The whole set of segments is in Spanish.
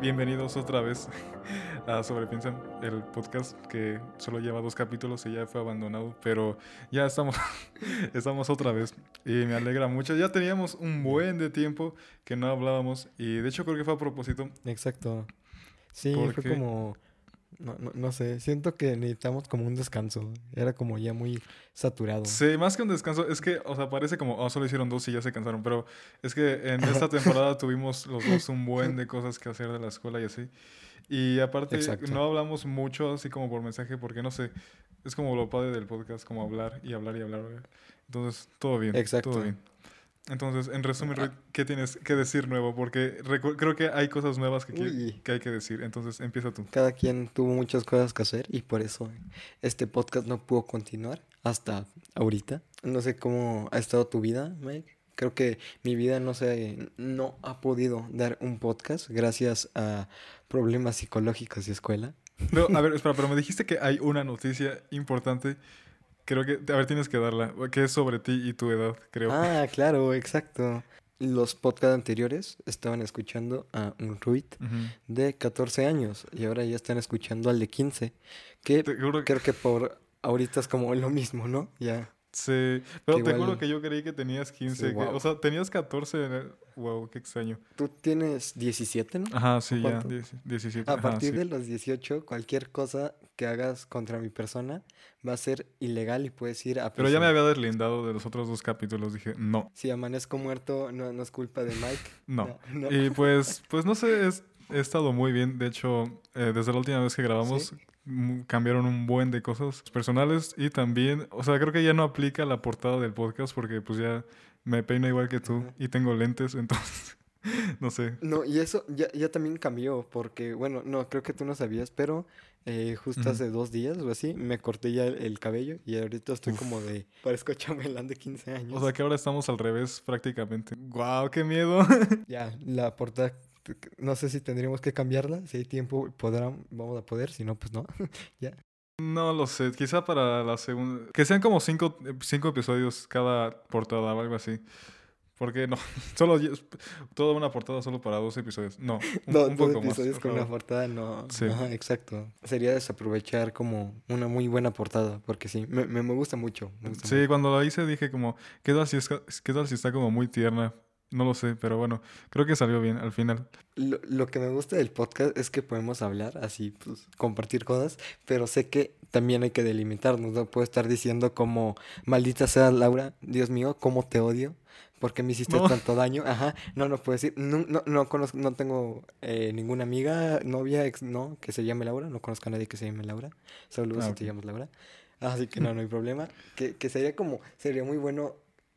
Bienvenidos otra vez a Sobrepiensan, el podcast que solo lleva dos capítulos y ya fue abandonado, pero ya estamos, estamos otra vez y me alegra mucho. Ya teníamos un buen de tiempo que no hablábamos y de hecho creo que fue a propósito. Exacto. Sí, ¿Por fue como, no, no, no sé, siento que necesitamos como un descanso. Era como ya muy saturado. Sí, más que un descanso, es que, o sea, parece como, oh, solo hicieron dos y ya se cansaron, pero es que en esta temporada tuvimos los dos un buen de cosas que hacer de la escuela y así. Y aparte, Exacto. no hablamos mucho así como por mensaje, porque no sé, es como lo padre del podcast, como hablar y hablar y hablar. Entonces, todo bien. Exacto. Todo bien. Entonces, en resumen, Ah. Ruth, ¿qué tienes que decir nuevo? Porque creo que hay cosas nuevas que, Uy. que hay que decir. Entonces, empieza tú. Cada quien tuvo muchas cosas que hacer y por eso este podcast no pudo continuar hasta ahorita. No sé cómo ha estado tu vida, Mike. Creo que mi vida no se no ha podido dar un podcast gracias a problemas psicológicos y escuela. No, a ver, espera, pero me dijiste que hay una noticia importante. Creo que, a ver, tienes que darla, que es sobre ti y tu edad, creo. Ah, claro, exacto. Los podcasts anteriores estaban escuchando a un Ruit de 14 años y ahora ya están escuchando al de 15, que creo que por ahorita es como lo mismo, ¿no? Ya. sí, pero que te igual- juro que yo creí que tenías 15, que- guau. o sea, tenías 14, en el- wow, qué extraño. Tú tienes 17, ¿no? Ajá, sí, ya, ¿Cuánto? 10 17. A ajá, partir sí. de los 18, cualquier cosa que hagas contra mi persona va a ser ilegal y puedes ir a Pero ya me prisión. había deslindado de los otros dos capítulos, dije, no, Si amanezco muerto, no, no es culpa de Mike. no. no. Y pues, pues no sé, es- he estado muy bien. De hecho, eh, desde la última vez que grabamos, mm, cambiaron un buen de cosas personales y también, o sea, creo que ya no aplica la portada del podcast porque pues ya me peino igual que tú y tengo lentes, entonces, no sé. No, y eso ya, ya también cambió, porque, bueno, no, creo que tú no sabías, pero eh, justo Ujú. hace dos días o así me corté ya el, el cabello y ahorita estoy Uf. como de, parezco chambelán de 15 años. O sea que ahora estamos al revés prácticamente. ¡Guau, qué miedo! ya, la portada, no sé si tendríamos que cambiarla, si hay tiempo podrán, vamos a poder, si no, pues no. ya. No lo sé, quizá para la segunda... Que sean como cinco, cinco episodios cada portada o algo así. Porque no, solo toda una portada solo para dos episodios. No, un, Do- un dos poco más. episodios por con una portada, no. Sí. Exacto. Sería desaprovechar como una muy buena portada, porque sí, me, me, me gusta mucho. me gusta Sí, cuando la hice dije como, ¿qué tal, si es, ¿qué tal si está como muy tierna? No lo sé, pero bueno, creo que salió bien al final. Lo, lo que me gusta del podcast es que podemos hablar así, pues, compartir cosas, pero sé que también hay que delimitarnos, no puedo estar diciendo como, maldita sea Laura, Dios mío, cómo te odio, porque me hiciste No. tanto daño, ajá, no, no puedo decir, no, no, no conozco, no tengo eh, ninguna amiga, novia, ex, no, que se llame Laura, no conozco a nadie que se llame Laura, saludos Ah, si te llamas Laura, así que no, no hay problema, que, que sería como, sería muy bueno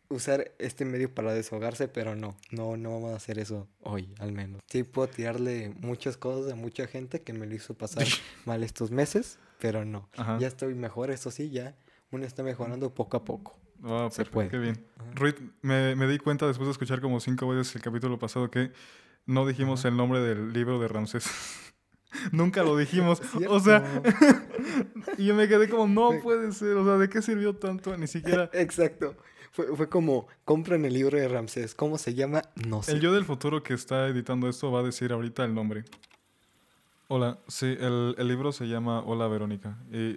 usar este medio para desahogarse, pero no, no, no vamos a hacer eso hoy, al menos. Sí puedo tirarle muchas cosas a mucha gente que me lo hizo pasar mal estos meses, pero no. Ajá. Ya estoy mejor, eso sí, ya uno está mejorando poco a poco. Ah, Se perfecto, puede. qué bien. Ruth, me, me di cuenta después de escuchar como cinco veces el capítulo pasado que no dijimos Ajá. el nombre del libro de Ramsés. Nunca lo dijimos. O sea, y yo me quedé como, no puede ser. O sea, ¿de qué sirvió tanto? Ni siquiera... Exacto. Fue, fue como, compran el libro de Ramsés. ¿Cómo se llama? No sé. El yo del futuro que está editando esto va a decir ahorita el nombre. Hola, sí, el, libro se llama Hola Verónica. Y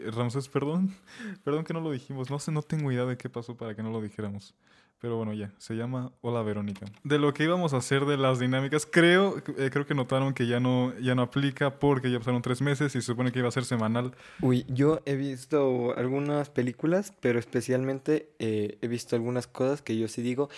perdón, perdón que no lo dijimos. No sé, no tengo idea de qué pasó para que no lo dijéramos. Pero bueno, ya, se llama Hola Verónica. De lo que íbamos a hacer de las dinámicas, creo, eh, creo que notaron que ya no, ya no aplica porque ya pasaron tres meses y se supone que iba a ser semanal. Uy, yo he visto algunas películas, pero especialmente eh, he visto algunas cosas que yo sí digo,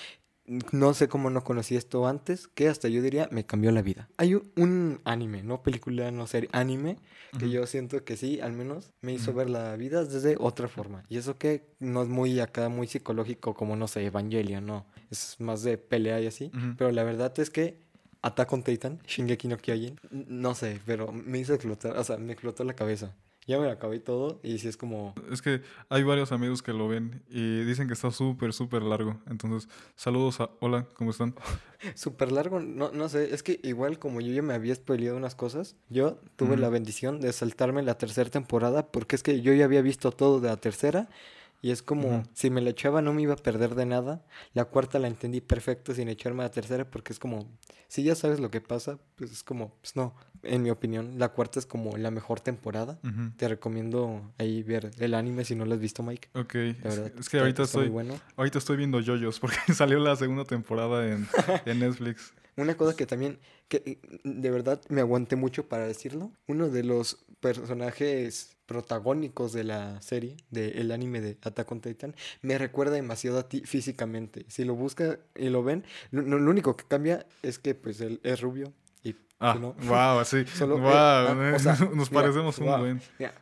no sé cómo no conocí esto antes, que hasta yo diría me cambió la vida. Hay un, un anime, no película, no serie, anime, que yo siento que sí, al menos me hizo ver la vida desde otra forma. Y eso que no es muy acá, muy psicológico como, no sé, Evangelion, no. Es más de pelea y así. Pero la verdad es que Attack on Titan, Shingeki no Kyojin, no sé, pero me hizo explotar, o sea, me explotó la cabeza. Ya me lo acabé todo y sí es como... Es que hay varios amigos que lo ven y dicen que está súper, súper largo. Entonces, saludos a... Hola, ¿cómo están? Súper largo, no, no sé, es que igual como yo ya me había spoileado unas cosas, yo tuve la bendición de saltarme la tercera temporada porque es que yo ya había visto todo de la tercera Y es como, si me la echaba no me iba a perder de nada. La cuarta la entendí perfecto sin echarme a la tercera porque es como, si ya sabes lo que pasa, pues es como, pues no. En mi opinión, la cuarta es como la mejor temporada. Te recomiendo ahí ver el anime si no lo has visto, Mike. Ok, es, verdad, es que ahorita estoy, bueno. ahorita estoy viendo yoyos porque salió la segunda temporada en, en Netflix. Una cosa que también, que mm, de verdad me aguanté mucho para decirlo, uno de los personajes protagónicos de la serie, del anime de Attack on Titan, me recuerda demasiado a ti físicamente. Si lo busca y lo ven, lo, lo- único que cambia es que pues él es rubio y Ah, no. wow, sí. Solo, eh, wow, ah, o sea, nos mira, parecemos un wow. buen. Mira,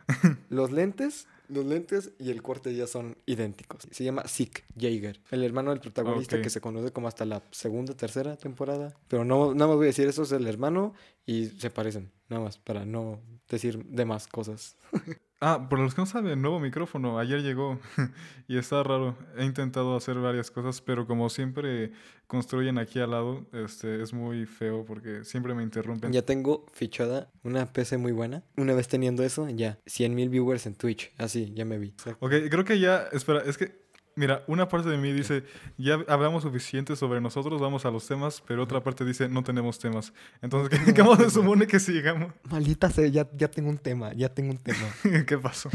los lentes, los lentes y el corte ya son idénticos. Se llama Zeke Jaeger, el hermano del protagonista que se conoce como hasta la segunda, tercera temporada. Pero no, nada más voy a decir eso es el hermano y se parecen, nada más para no decir de más cosas. Ah, por los que no saben, nuevo micrófono. Ayer llegó y está raro. He intentado hacer varias cosas, pero como siempre construyen aquí al lado, este, es muy feo porque siempre me interrumpen. Ya tengo fichada una PC muy buena. Una vez teniendo eso, ya 100 mil viewers en Twitch. Así, ya me vi. Ok, creo que ya, espera, es que, mira, una parte de mí dice, ya hablamos suficiente sobre nosotros, vamos a los temas, pero otra parte dice, no tenemos temas. Entonces, ¿qué, ¿cómo se supone que sigamos? Maldita sea, ya, ya tengo un tema, ya tengo un tema. ¿Qué pasó?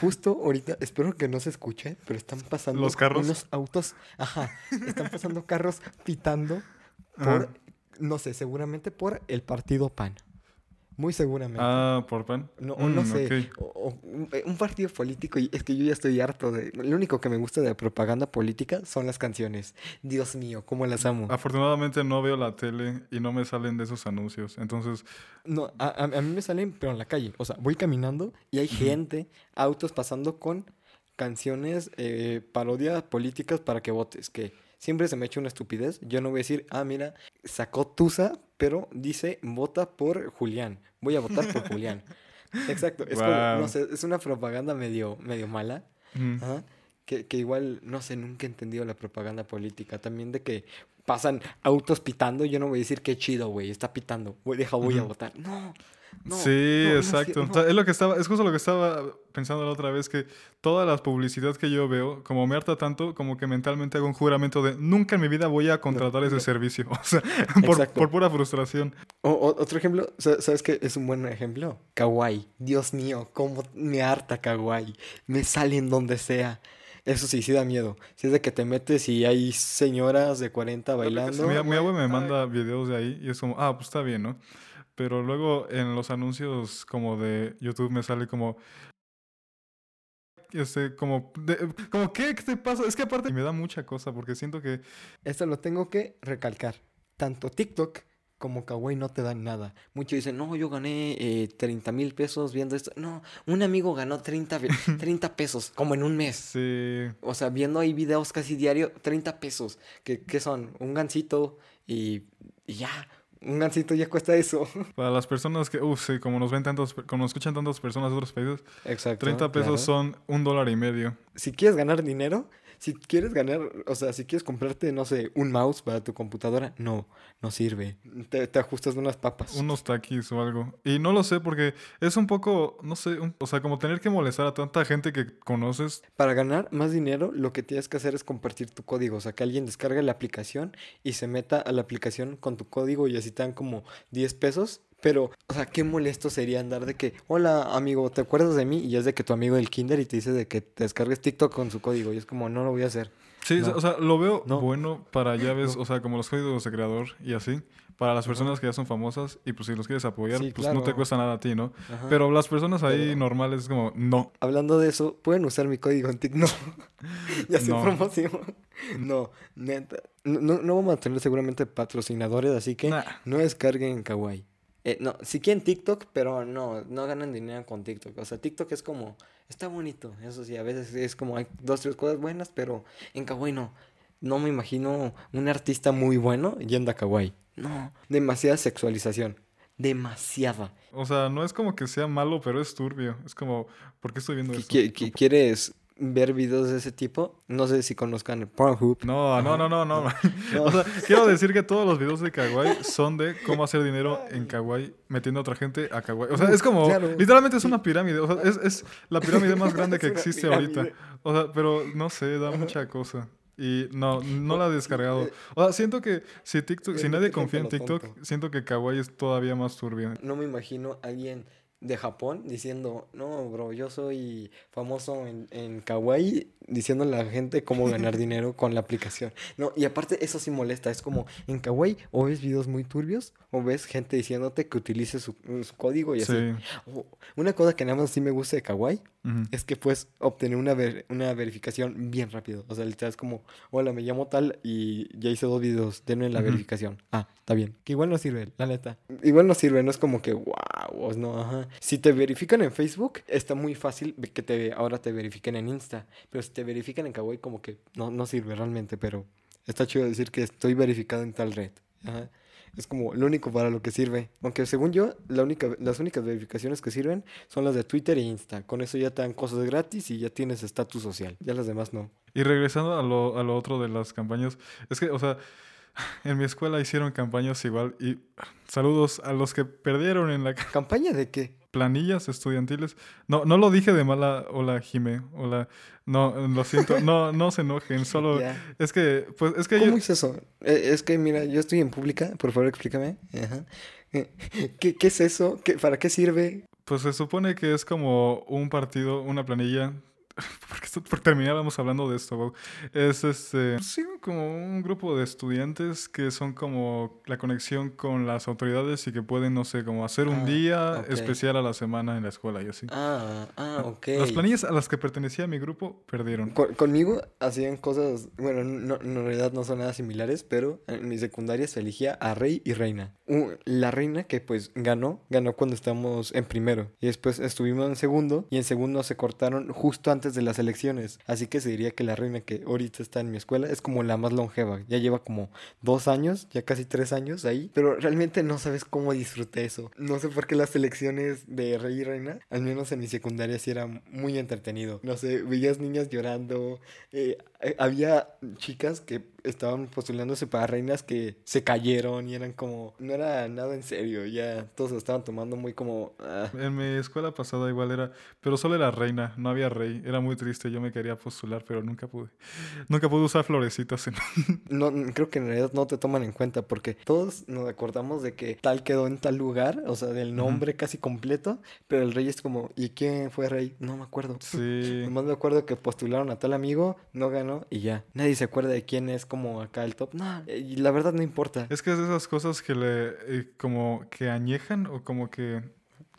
Justo ahorita, espero que no se escuche, pero están pasando ¿Los carros? unos autos, ajá, están pasando carros pitando por, Ajá. no sé, seguramente por el partido PAN. Muy seguramente. Ah, por pan. No, o no Mm, sé, o- o un, partido político y es que yo ya estoy harto de... Lo único que me gusta de la propaganda política son las canciones. Dios mío, cómo las amo. Afortunadamente no veo la tele y no me salen de esos anuncios. Entonces, No, a, a- a mí me salen, pero en la calle. O sea, voy caminando y hay gente, autos pasando con canciones, eh, parodias políticas para que votes. Que siempre se me echa una estupidez. Yo no voy a decir, ah, mira, sacó Tusa, pero dice, vota por Julián. Voy a votar por Julián. Exacto. Es como, no sé, es una propaganda medio, medio mala. mm, Ajá, Que, que igual, no sé, nunca he entendido la propaganda política. También de que pasan autos pitando. Yo no voy a decir qué chido, güey, está pitando. Voy, deja, voy a votar. No, no. sí, no, no es exacto. cier- O sea, es lo que estaba, es justo lo que estaba pensando la otra vez, que todas las publicidades que yo veo, como me harta tanto, como que mentalmente hago un juramento de nunca en mi vida voy a contratar ese no. servicio. O sea, por, pura frustración. O- o- otro ejemplo, sa- ¿sabes qué? Es un buen ejemplo. Kawaii. Dios mío, cómo me harta Kawaii. Me sale en donde sea. Eso sí, sí da miedo. Si es de que te metes y hay señoras de 40 bailando. Mi, mi abue me manda videos de ahí y es como, ah, pues está bien, ¿no? Pero luego en los anuncios como de YouTube me sale como... Este, como, de- como, ¿qué? ¿Qué te pasa? Es que aparte me da mucha cosa porque siento que Esto lo tengo que recalcar. Tanto TikTok como Kawaii no te dan nada. Muchos dicen, no, yo gané eh, 30 mil pesos viendo esto. No, un amigo ganó 30, ve- 30 pesos, como en un mes. sí, O sea, viendo ahí videos casi diario, 30 pesos. ¿Qué, qué son? Un gancito y, y ya. Un gancito ya cuesta eso. para las personas que, uff, sí, como nos ven tantos, como nos escuchan tantas personas de otros países, Exacto. 30 pesos son un dólar y medio. Si quieres ganar dinero, si quieres ganar, o sea, si quieres comprarte, no sé, un mouse para tu computadora, no, no sirve. Te, te ajustas de unas papas. Unos taquis o algo. Y no lo sé porque es un poco, no sé, un- o sea, como tener que molestar a tanta gente que conoces. Para ganar más dinero, lo que tienes que hacer es compartir tu código. O sea, que alguien descargue la aplicación y se meta a la aplicación con tu código y así te dan como 10 pesos. Pero, o sea, qué molesto sería andar de que, hola amigo, ¿te acuerdas de mí? Y es de que tu amigo del kinder y te dice de que te descargues TikTok con su código. Y es como, no lo voy a hacer. Sí, No. o sea, lo veo No. bueno para llaves, No. o sea, como los códigos de creador y así. Para las personas que ya son famosas y pues si los quieres apoyar, Sí, pues no te cuesta nada a ti, ¿no? Ajá. Pero las personas ahí Pero- normales es como, no. Hablando de eso, pueden usar mi código en TikTok. No. ya se No. promoción. No, neta. No, no, no vamos a tener seguramente patrocinadores, así que Nah. no descarguen Kawaii. Eh, no, si quieren TikTok, pero no, no ganan dinero con TikTok. O sea, TikTok es como, está bonito. Eso sí, a veces es como hay dos, tres cosas buenas, pero en Kawaii no. No me imagino un artista muy bueno yendo a Kawaii. No, demasiada sexualización. Demasiada. O sea, no es como que sea malo, pero es turbio. Es como, ¿por qué estoy viendo esto? qui- qui- ¿Quieres ver videos de ese tipo? No sé si conozcan Pornhub. No, no, no, no, no. No. O sea, quiero decir que todos los videos de Kawaii son de cómo hacer dinero en Kawaii metiendo a otra gente a Kawaii. O sea, es como, Claro. literalmente es una pirámide. O sea, es, es la pirámide más grande que existe pirámide. ahorita. O sea, pero no sé, da mucha cosa. Y no, no la he descargado. O sea, siento que si TikTok, si Eh, nadie confía en TikTok, siento que Kawaii es todavía más turbio. No me imagino a alguien de Japón diciendo, no, bro, yo soy famoso en, en Kawaii, diciéndole a la gente cómo ganar dinero con la aplicación. No, y aparte eso sí molesta, es como en Kawaii o ves videos muy turbios o ves gente diciéndote que utilices su, su código y así. Sí. O- una cosa que nada más sí me gusta de Kawaii es que puedes obtener una, ver- una verificación bien rápido. O sea, literal es como, hola, me llamo tal y ya hice dos videos, denme la Ujú. verificación. Ah, está bien. Que igual no sirve, la neta. Igual no sirve, no es como que, wow, no, ajá. Si te verifican en Facebook, está muy fácil que te, ahora te verifiquen en Insta. Pero si te verifican en Kawaii, como que no, no sirve realmente, pero está chido decir que estoy verificado en tal red. Ajá. Es como lo único para lo que sirve. Aunque según yo, la única, las únicas verificaciones que sirven son las de Twitter e Insta. Con eso ya te dan cosas gratis y ya tienes estatus social. Ya las demás no. Y regresando a lo, a lo otro de las campañas, es que, o sea, en mi escuela hicieron campañas igual y saludos a los que perdieron en la ca- ¿Campaña de qué? Planillas estudiantiles. No, no lo dije de mala, hola Jime, hola, no, lo siento, no, no se enojen, solo, es que, pues, es que ¿Cómo yo, es eso? Eh, es que, mira, yo estoy en pública. Por favor, explícame. Ajá. ¿Qué, qué es eso? ¿Qué, ¿Para qué sirve? pues se supone que es como un partido, una planilla. Porque esto- por terminar vamos hablando de esto, Bob. Es este, sí, como un grupo de estudiantes que son como la conexión con las autoridades y que pueden, no sé, como hacer un Ah, día ok. especial a la semana en la escuela y así. Ah, ah, ok. Las planillas a las que pertenecía mi grupo perdieron. Con- conmigo hacían cosas, bueno, no, en realidad no son nada similares, pero en mi secundaria se elegía a rey y reina. La reina que pues ganó, ganó cuando estábamos en primero y después estuvimos en segundo y en segundo se cortaron justo antes de las elecciones. Así que se diría que la reina que ahorita está en mi escuela es como la más longeva. Ya lleva como dos años, ya casi tres años ahí, pero realmente no sabes cómo disfruté eso. No sé por qué las elecciones de rey y reina, al menos en mi secundaria sí era muy entretenido. No sé, veías niñas llorando, eh, eh, había chicas que estaban postulándose para reinas que se cayeron y eran como, no era nada en serio, ya todos se estaban tomando muy como... ah. En mi escuela pasada igual era, pero solo era reina, no había rey. Era muy triste, yo me quería postular, pero nunca pude. Nunca pude usar florecitas en... No, creo que en realidad no te toman en cuenta porque todos nos acordamos de que tal quedó en tal lugar, o sea, del nombre casi completo, pero el rey es como, ¿y quién fue rey? No me acuerdo. Sí. Nomás me acuerdo que postularon a tal amigo, no ganó y ya. Nadie se acuerda de quién es como acá el top. No, eh, y la verdad no importa. Es que es de esas cosas que le... eh, como que añejan o como que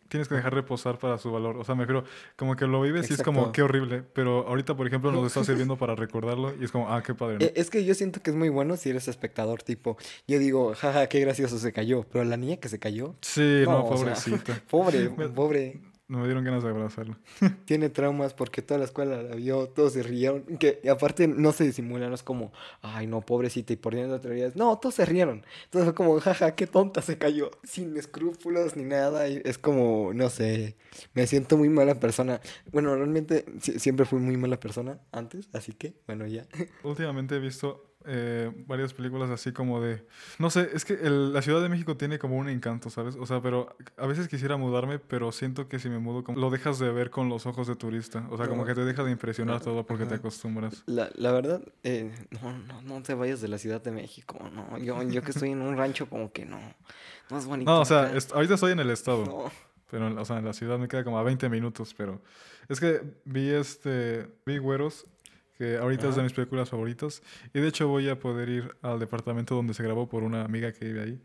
tienes que dejar reposar para su valor. O sea, me refiero, como que lo vives y es como, qué horrible. Pero ahorita, por ejemplo, nos está sirviendo para recordarlo y es como, ah, qué padre. ¿no? Eh, Es que yo siento que es muy bueno si eres espectador, tipo, yo digo, jaja, qué gracioso se cayó, pero la niña que se cayó, Sí, no, no, o sea, pobrecita. pobre, Pobre, Me dieron ganas de abrazarlo. tiene traumas porque toda la escuela la vio, todos se rieron, que y aparte no se disimulan, no es como, ay no, pobrecita, y por dentro teorías, no, todos se rieron, entonces fue como, jaja, qué tonta se cayó, sin escrúpulos ni nada, y es como, no sé, me siento muy mala persona, bueno, realmente si- siempre fui muy mala persona antes, así que, bueno, ya. Últimamente he visto eh, varias películas así como de... No sé, es que el- la Ciudad de México tiene como un encanto, ¿sabes? O sea, pero a veces quisiera mudarme, pero siento que si me mudo, como, lo dejas de ver con los ojos de turista. O sea, como que te deja de impresionar No, todo porque te acostumbras. La, la verdad, eh, no, no, no te vayas de la Ciudad de México, no, yo, yo que estoy en un rancho como que no, no es bonito. No, o sea, est- ahorita estoy en el estado, No. pero o sea, en la ciudad me queda como a 20 minutos, pero es que vi este, vi Güeros, que ahorita es de mis películas favoritas, y de hecho voy a poder ir al departamento donde se grabó por una amiga que vive ahí.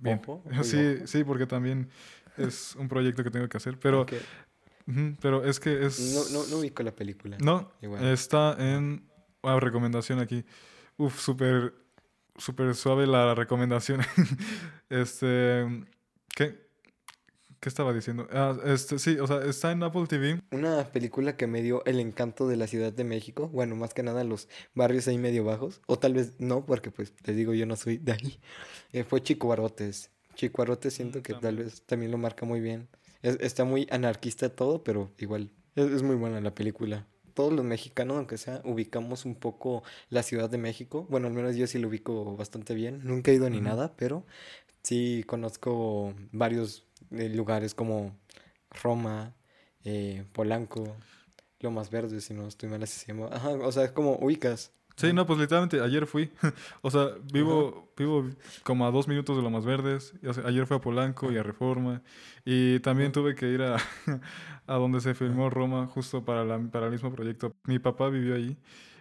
Bien. Ojo, Sí, ojo. sí, porque también es un proyecto que tengo que hacer, pero, pero es que es... No, no, no ubico la película. No, Igual. está en... Ah, recomendación aquí. Uf, súper, súper suave la recomendación. este... ¿Qué? ¿Qué estaba diciendo? Ah, este, sí, o sea, está en Apple TV. Una película que me dio el encanto de la Ciudad de México, bueno, más que nada los barrios ahí medio bajos, o tal vez no, porque pues te digo, yo no soy de ahí, eh, fue Chico Barrotes. Chico Barrotes siento Mm, que tal vez también lo marca muy bien. Es- está muy anarquista todo, pero igual, es, es muy buena la película. Todos los mexicanos, aunque sea, ubicamos un poco la Ciudad de México. Bueno, al menos yo sí lo ubico bastante bien. Nunca he ido ni nada, pero sí conozco varios eh, lugares como Roma, eh, Polanco, Lomas Verdes, si no estoy mal, así se llama. Ajá, o sea, es como ubicas. Sí, no, pues literalmente ayer fui. o sea, vivo, vivo como a dos minutos de Lomas Verdes. Ayer fui a Polanco y a Reforma. Y también tuve que ir a, a donde se filmó Roma, justo para, la, para el mismo proyecto. Mi papá vivió ahí.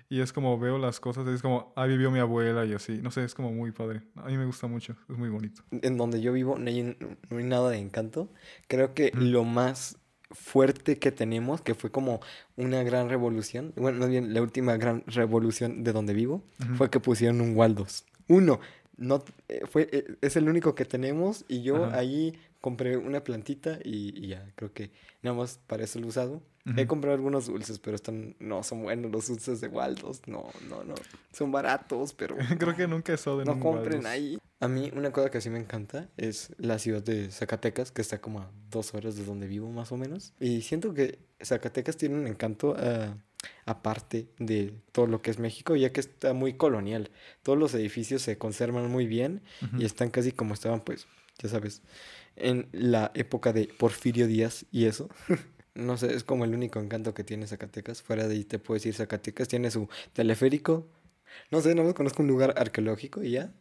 Y es como veo las cosas, es como, ah, vivió mi abuela y así. No sé, es como muy padre. A mí me gusta mucho, es muy bonito. En donde yo vivo no hay, no hay nada de encanto. Creo que Ujú. lo más fuerte que tenemos, que fue como una gran revolución, bueno, más bien la última gran revolución de donde vivo, fue que pusieron un Waldos. Uno, no, eh, fue, eh, es el único que tenemos y yo Ajá. ahí compré una plantita y, y ya, creo que nada más para eso lo he usado. He comprado algunos dulces, pero están, no son buenos los dulces de Waldos, no, no, no, son baratos, pero... Creo que nunca he estado en No compren Waldos. ahí. A mí una cosa que sí me encanta es la ciudad de Zacatecas, que está como a dos horas de donde vivo más o menos. Y siento que Zacatecas tiene un encanto ah, aparte de todo lo que es México, ya que está muy colonial. Todos los edificios se conservan muy bien Ujú. y están casi como estaban, pues, ya sabes, en la época de Porfirio Díaz y eso. No sé, es como el único encanto que tiene Zacatecas. Fuera de ahí te puedo decir Zacatecas. Tiene su teleférico. No sé, no me conozco un lugar arqueológico y ya.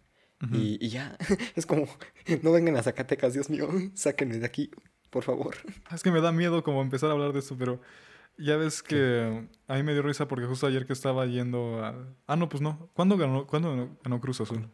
Y, y ya, es como, no vengan a Zacatecas, Dios mío, sáquenme de aquí, por favor. Es que me da miedo como empezar a hablar de esto, pero ya ves que a mí me dio risa porque justo ayer que estaba yendo a... Ah, no, pues no. ¿Cuándo ganó, ¿cuándo ganó Cruz Azul?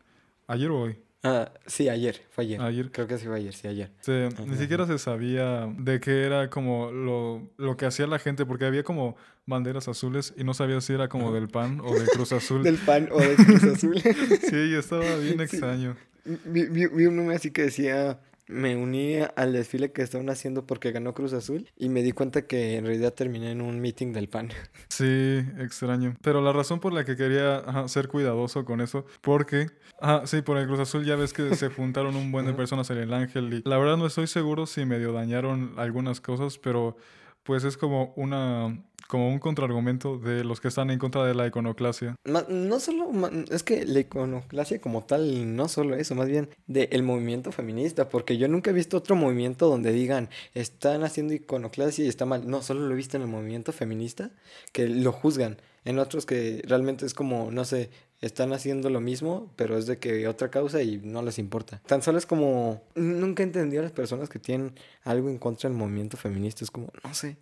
¿Ayer o hoy? Ah, sí, ayer, fue ayer. Ayer. Creo que sí fue ayer, sí, ayer. Ajá. ni siquiera se sabía de qué era como lo, lo que hacía la gente, porque había como banderas azules y no sabía si era como del PAN o de Cruz Azul. Del pan o del Cruz Azul. Sí, estaba bien Sí. extraño. vi, vi- vi un así que decía, me uní al desfile que estaban haciendo porque ganó Cruz Azul y me di cuenta que en realidad terminé en un meeting del pan. Sí, extraño. Pero la razón por la que quería ajá, ser cuidadoso con eso, porque, ah, sí, por el Cruz Azul ya ves que se juntaron un buen de Ajá. personas en el Ángel y la verdad no estoy seguro si medio dañaron algunas cosas, pero pues es como una, como un contraargumento de los que están en contra de la iconoclasia. No solo, es que la iconoclasia como tal, no solo eso, más bien del movimiento feminista, porque yo nunca he visto otro movimiento donde digan, están haciendo iconoclasia y está mal. No, solo lo he visto en el movimiento feminista, que lo juzgan. En otros que realmente es como, no sé, están haciendo lo mismo, pero es de que otra causa y no les importa. Tan solo es como, nunca he entendido a las personas que tienen algo en contra del movimiento feminista. Es como, no sé,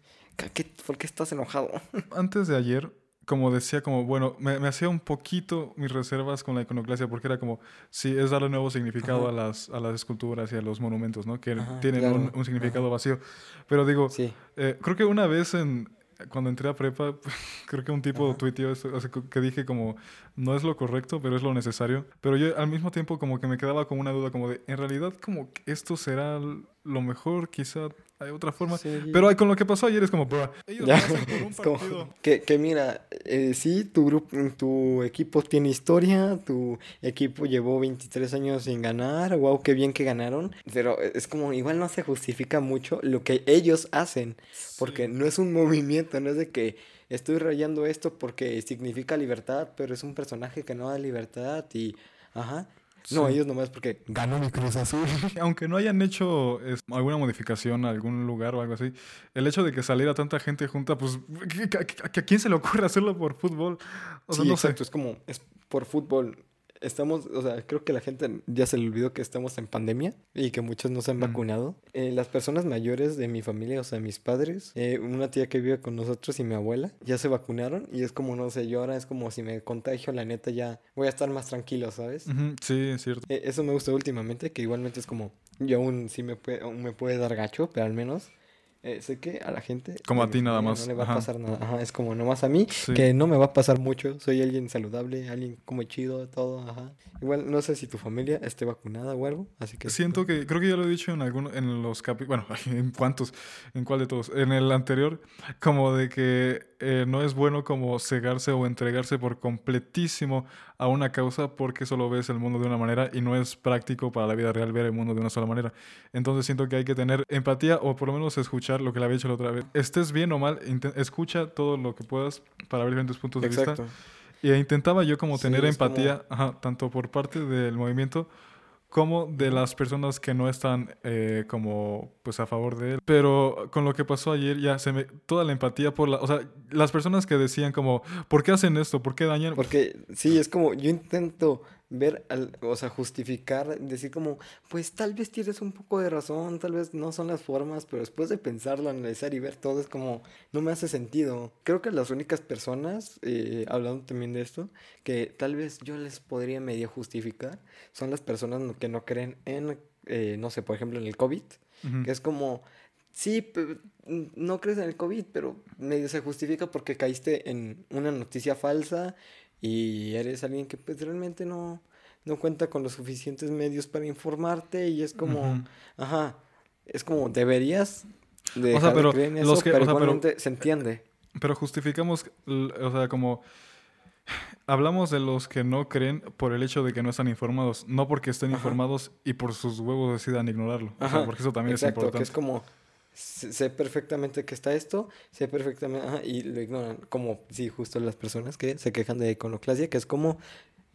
¿qué- ¿por qué estás enojado? Antes de ayer, como decía, como, bueno, me, me hacía un poquito mis reservas con la iconoclasia porque era como, sí, es darle nuevo significado a Ajá. las, a las esculturas y a los monumentos, ¿no? Que Ajá, tienen claro. un, un significado vacío. Pero digo, Sí. Eh, creo que una vez en cuando entré a prepa, creo que un tipo Ajá. tuiteó eso, o sea, que dije como no es lo correcto, pero es lo necesario. Pero yo al mismo tiempo como que me quedaba como una duda como de, en realidad como esto será lo mejor, quizá hay otra forma. Sí. Pero ay, con lo que pasó ayer es como, "Bruh, ellos Ya, por un como partido. que, que mira, eh, sí, tu grupo, tu equipo tiene historia, tu equipo llevó 23 años sin ganar, wow, qué bien que ganaron, pero es como igual no se justifica mucho lo que ellos hacen, porque Sí. no es un movimiento, no es de que estoy rayando esto porque significa libertad, pero es un personaje que no da libertad y, ajá, no, Sí. ellos nomás porque ganó mi Cruz Azul. Aunque no hayan hecho es, alguna modificación a algún lugar o algo así, el hecho de que saliera tanta gente junta, pues, ¿qué- qué- qué- ¿a, quién se le ocurre hacerlo por fútbol? O sea, sí, no exacto, es como, es por fútbol. Estamos, o sea, creo que la gente ya se le olvidó que estamos en pandemia y que muchos no se han Mm. vacunado. Eh, las personas mayores de mi familia, o sea, mis padres, eh, una tía que vive con nosotros y mi abuela, ya se vacunaron y es como, no sé, yo ahora es como si me contagio, la neta ya voy a estar más tranquilo, ¿sabes? sé. Ujú, sí, es cierto. Eh, eso me gusta últimamente, que igualmente es como, yo aún sí me puede, aún me puede dar gacho, pero al menos eh, sé que a la gente... Como a ti nada más, No le va ajá. a pasar nada. Ajá, es como nomás a mí, Sí. que no me va a pasar mucho. Soy alguien saludable, alguien como chido, todo, ajá. Igual no sé si tu familia esté vacunada o algo, así que... Siento que, creo que ya lo he dicho en alguno, en los capítulos, bueno, ¿en cuántos? ¿En cuál de todos? En el anterior, como de que eh, no es bueno como cegarse o entregarse por completísimo a una causa porque solo ves el mundo de una manera y no es práctico para la vida real ver el mundo de una sola manera. Entonces siento que hay que tener empatía o por lo menos escuchar lo que le había dicho la otra vez. Estés bien o mal, escucha todo lo que puedas para ver diferentes puntos de Exacto. vista. Y intentaba yo como Sí, tener como- empatía, ajá, tanto por parte del movimiento como de las personas que no están eh, como pues a favor de él. Pero con lo que pasó ayer ya se me toda la empatía por la, o sea, las personas que decían como, ¿por qué hacen esto? ¿Por qué dañan? Porque sí, es como yo intento ver, al, o sea, justificar, decir como, pues tal vez tienes un poco de razón, tal vez no son las formas, pero después de pensarlo, analizar y ver todo es como, no me hace sentido. Creo que las únicas personas, eh, hablando también de esto, que tal vez yo les podría medio justificar, son las personas que no creen en, eh, no sé, por ejemplo, en el COVID, que es como... Sí, no crees en el COVID, pero medio se justifica porque caíste en una noticia falsa y eres alguien que pues realmente no, no cuenta con los suficientes medios para informarte y es como, ajá, es como deberías de O sea, de pero los eso, que- pero o sea, pero- se entiende. Pero justificamos, o sea, como hablamos de los que no creen por el hecho de que no están informados, no porque estén Ajá. informados y por sus huevos decidan ignorarlo. O sea, porque eso también Exacto, es importante. que es como, sé perfectamente que está esto, sé perfectamente, ajá, y lo ignoran, como, sí, justo las personas que se quejan de iconoclasia, que es como,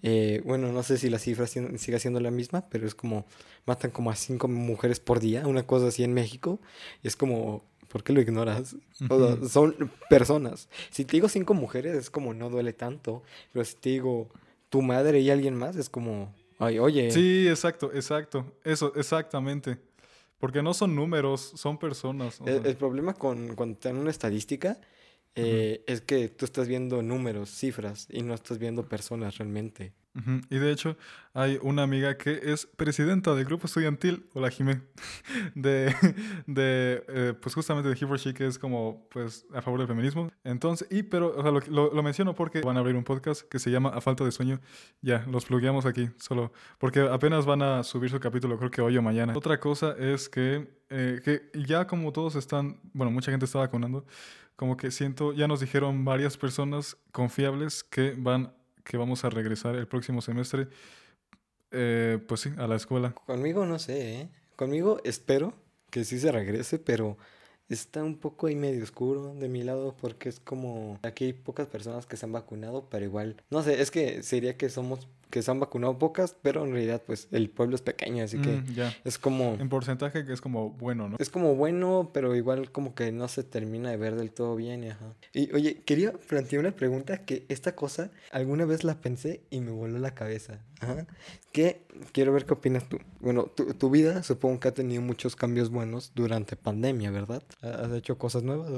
eh, bueno, no sé si la cifra si- siga siendo la misma, pero es como, matan como a cinco mujeres por día, una cosa así en México, y es como, ¿por qué lo ignoras? O sea, son personas. Si te digo cinco mujeres, es como, no duele tanto, pero si te digo tu madre y alguien más, es como, ay, oye. Sí, exacto, exacto. Eso, exactamente. Porque no son números, son personas. o El, sea. el problema con cuando te dan una estadística eh, es que tú estás viendo números, cifras, y no estás viendo personas realmente. Ujú. Y de hecho, hay una amiga que es presidenta del grupo estudiantil, hola Jimé, de, de eh, pues justamente de He for She, que es como, pues, a favor del feminismo. Entonces, y, pero, o sea, lo, lo- lo menciono porque van a abrir un podcast que se llama A Falta de Sueño. Ya, los plugueamos aquí, solo, porque apenas van a subir su capítulo, creo que hoy o mañana. Otra cosa es que, eh, que ya como todos están, bueno, mucha gente está vacunando, como que siento, ya nos dijeron varias personas confiables que van que vamos a regresar el próximo semestre, eh, pues sí, a la escuela. Conmigo no sé, ¿eh? Conmigo espero que sí se regrese, pero está un poco ahí medio oscuro de mi lado porque es como aquí hay pocas personas que se han vacunado, pero igual, no sé, es que sería que somos que se han vacunado pocas, pero en realidad pues el pueblo es pequeño, así que Mm, es como En porcentaje que es como bueno, ¿no? Es como bueno, pero igual como que no se termina de ver del todo bien. y Ajá. Y oye, quería plantear una pregunta que esta cosa alguna vez la pensé y me voló la cabeza. Ajá. Que quiero ver qué opinas tú. Bueno, tu, tu vida supongo que ha tenido muchos cambios buenos durante pandemia, ¿verdad? ¿Has hecho cosas nuevas?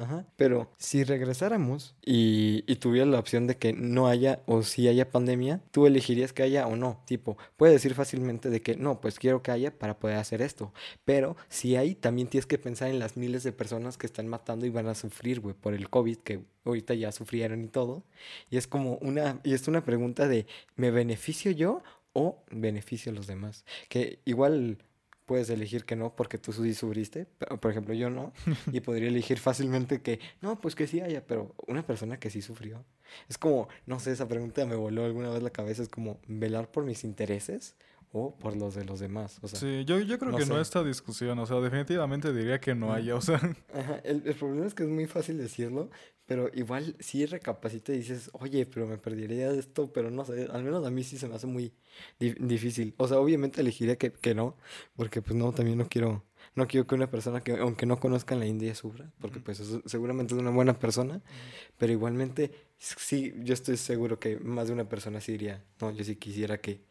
Ajá. Pero si regresáramos y, y tuvieras la opción de que no haya o si haya pandemia, tú elegirías que haya o no. Tipo, puedes decir fácilmente de que no, pues quiero que haya para poder hacer esto. Pero si hay, también tienes que pensar en las miles de personas que están matando y van a sufrir, güey, por el COVID, que ahorita ya sufrieron y todo. Y es como una, y es una pregunta de, ¿me beneficio yo o beneficio a los demás? Que igual puedes elegir que no porque tú sí sufriste, pero, por ejemplo yo no, y podría elegir fácilmente que no, pues que sí haya, pero una persona que sí sufrió. Es como, no sé, esa pregunta me voló alguna vez la cabeza, es como velar por mis intereses o por los de los demás. O sea, Sí, yo, yo creo no que no sé. esta discusión, o sea, definitivamente diría que no haya, o sea, Ajá, el, el problema es que es muy fácil decirlo, pero igual sí recapacita y dices, oye, pero me perdería de esto, pero no sé, al menos a mí sí se me hace muy di- difícil. O sea, obviamente elegiría que, que no, porque pues no, también no quiero, no quiero que una persona que, aunque no conozca en la India, sufra, porque pues es- seguramente es una buena persona, pero igualmente sí, yo estoy seguro que más de una persona sí diría, no, yo sí quisiera que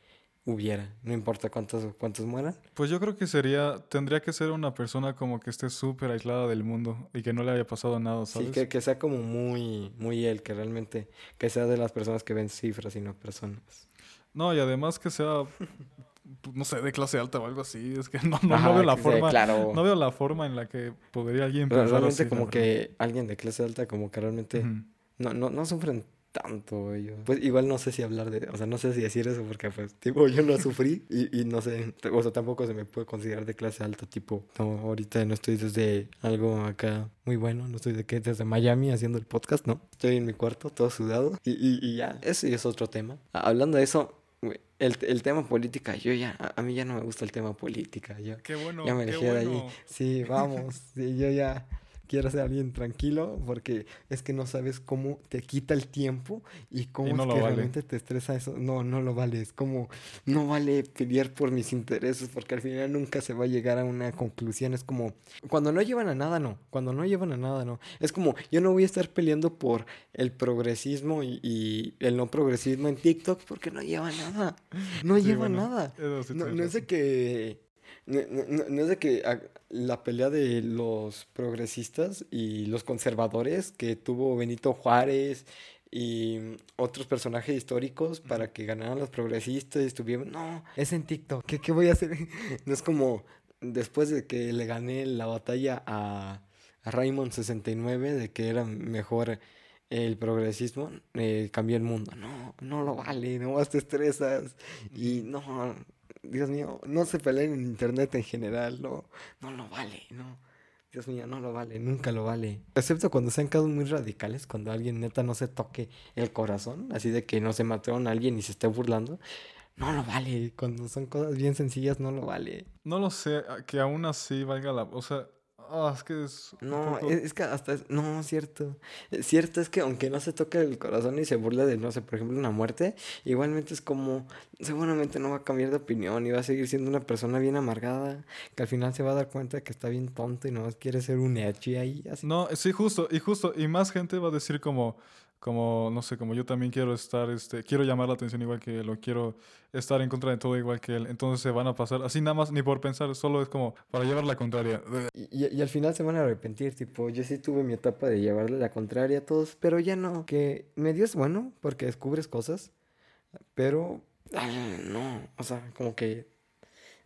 hubiera, no importa cuántos, cuántos mueran. pues yo creo que sería, tendría que ser una persona como que esté súper aislada del mundo y que no le haya pasado nada, ¿sabes? Sí, que, que sea como muy, muy él, que realmente, que sea de las personas que ven cifras y no personas. No, y además que sea, no sé, de clase alta o algo así, es que no, no, veo la sea, forma, claro. no veo la forma en la que podría alguien Pero pensar realmente así, como que alguien de clase alta como que realmente no, no, no sufren tanto ellos. Pues igual no sé si hablar de, o sea, no sé si decir eso porque pues, tipo, yo no sufrí y, y no sé, o sea, tampoco se me puede considerar de clase alta, tipo, no, ahorita no estoy desde algo acá muy bueno, no estoy de que desde Miami haciendo el podcast, no, estoy en mi cuarto todo sudado y, y, y ya, ese es otro tema. Ah, Hablando de eso, güey, el, el tema política, yo ya, a, a mí ya no me gusta el tema política, yo Qué bueno, ya me qué de ahí. Sí, vamos, sí, yo ya quiero ser alguien tranquilo porque es que no sabes cómo te quita el tiempo y cómo Y no es que vale. realmente te estresa eso. No, no lo vale. Es como, no vale pelear por mis intereses porque al final nunca se va a llegar a una conclusión. Es como, cuando no llevan a nada, no. Cuando no llevan a nada, no. Es como, yo no voy a estar peleando por el progresismo y, y el no progresismo en TikTok porque no lleva nada. No Sí, lleva bueno, nada. No, no es de que. No, no- no- es de que la pelea de los progresistas y los conservadores que tuvo Benito Juárez y otros personajes históricos para que ganaran los progresistas y estuvieron. No, es en TikTok. ¿Qué, qué voy a hacer? No es como después de que le gané la batalla a, a Raymond 69 de que era mejor el progresismo, eh, cambió el mundo. No, no lo vale, nomás te estresas. Y no, Dios mío, no se peleen en internet en general, no, no lo vale, no. Dios mío, no lo vale, nunca lo vale. Excepto cuando sean casos muy radicales, cuando alguien neta no se toque el corazón, así de que no se mataron a alguien y se esté burlando. No lo vale, cuando son cosas bien sencillas no lo vale. No lo sé, que aún así valga la... O sea, ah, es que es No, poco- es, es que hasta es, no, cierto. Cierto es que aunque no se toque el corazón y se burla de, no sé, por ejemplo, una muerte, igualmente es como, seguramente no va a cambiar de opinión y va a seguir siendo una persona bien amargada, que al final se va a dar cuenta de que está bien tonto y nomás quiere ser un edgy ahí, así. No, sí, justo, y justo, y más gente va a decir como, como, no sé, como yo también quiero estar, este, quiero llamar la atención igual que él, quiero estar en contra de todo igual que él, entonces se van a pasar, así nada más, ni por pensar, solo es como para llevar la contraria. Y, y- al final se van a arrepentir, tipo, yo sí tuve mi etapa de llevarle la contraria a todos, pero ya no, que medio es bueno porque descubres cosas, pero ah, no, o sea, como que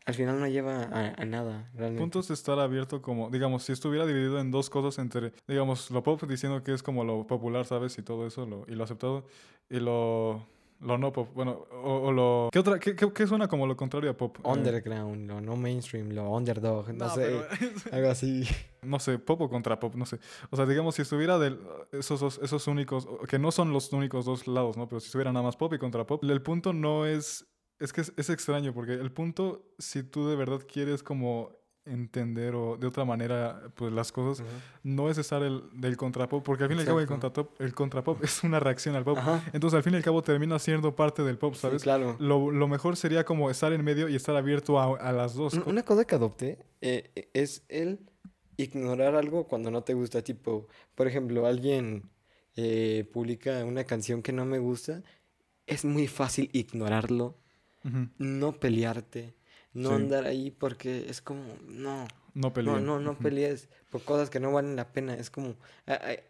al final no lleva a, a nada, realmente. Punto es estar abierto como, digamos, si estuviera dividido en dos cosas entre, digamos, lo pop diciendo que es como lo popular, ¿sabes? Y todo eso, lo, y lo aceptado, y lo, lo no pop, bueno, o, o lo... ¿Qué otra, qué, qué- qué suena como lo contrario a pop? Eh, Underground, lo no mainstream, lo underdog, no, no, sé, pero- algo así. no sé, pop o contra pop, no sé. O sea, digamos, si estuviera de esos dos, esos únicos, que no son los únicos dos lados, ¿no? Pero si estuviera nada más pop y contra pop, el punto no es, es que es, es extraño, porque el punto, si tú de verdad quieres como entender o de otra manera, pues las cosas, no es estar el, del contrapop, porque al fin y al cabo el contrapop, el contrapop es una reacción al pop. Ajá, Entonces al fin y al cabo termina siendo parte del pop, sí, ¿sabes? claro. Lo, lo mejor sería como estar en medio y estar abierto a, a las dos. Un- Una cosa que adopté eh, es el ignorar algo cuando no te gusta. Tipo, por ejemplo, alguien eh, publica una canción que no me gusta. Es muy fácil ignorarlo, No pelearte, no Sí. andar ahí porque es como, no, No pelees por cosas que no valen la pena. Es como,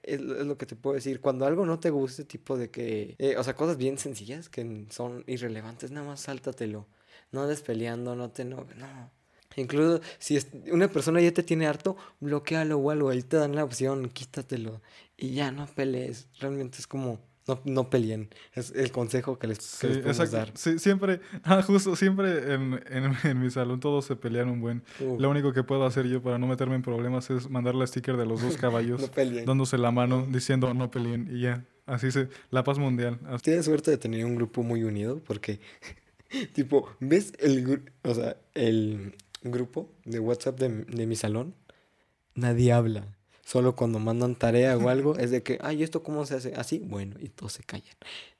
es, lo es lo que te puedo decir. Cuando algo no te guste, tipo de que, eh, o sea, cosas bien sencillas que son irrelevantes, nada más sáltatelo. No andes peleando, no te no, no. Incluso si es- una persona ya te tiene harto, bloquealo o algo, ahí te dan la opción, quítatelo. Y ya no pelees. Realmente es como, no, no peleen. Es el consejo que les, que Sí, les podemos exacto. dar. Sí, siempre, ah, justo, siempre en, en, en mi salón todos se pelean un buen. Uh, Lo único que puedo hacer yo para no meterme en problemas es mandarle sticker de los dos caballos no dándose la mano, diciendo no peleen y ya. Así se, la paz mundial. Tienes suerte de tener un grupo muy unido porque, tipo, ¿ves el, o sea, el grupo de WhatsApp de, de mi salón? Nadie habla. Solo cuando mandan tarea o algo es de que, ay, ¿esto cómo se hace? Así, bueno, y todos se callan.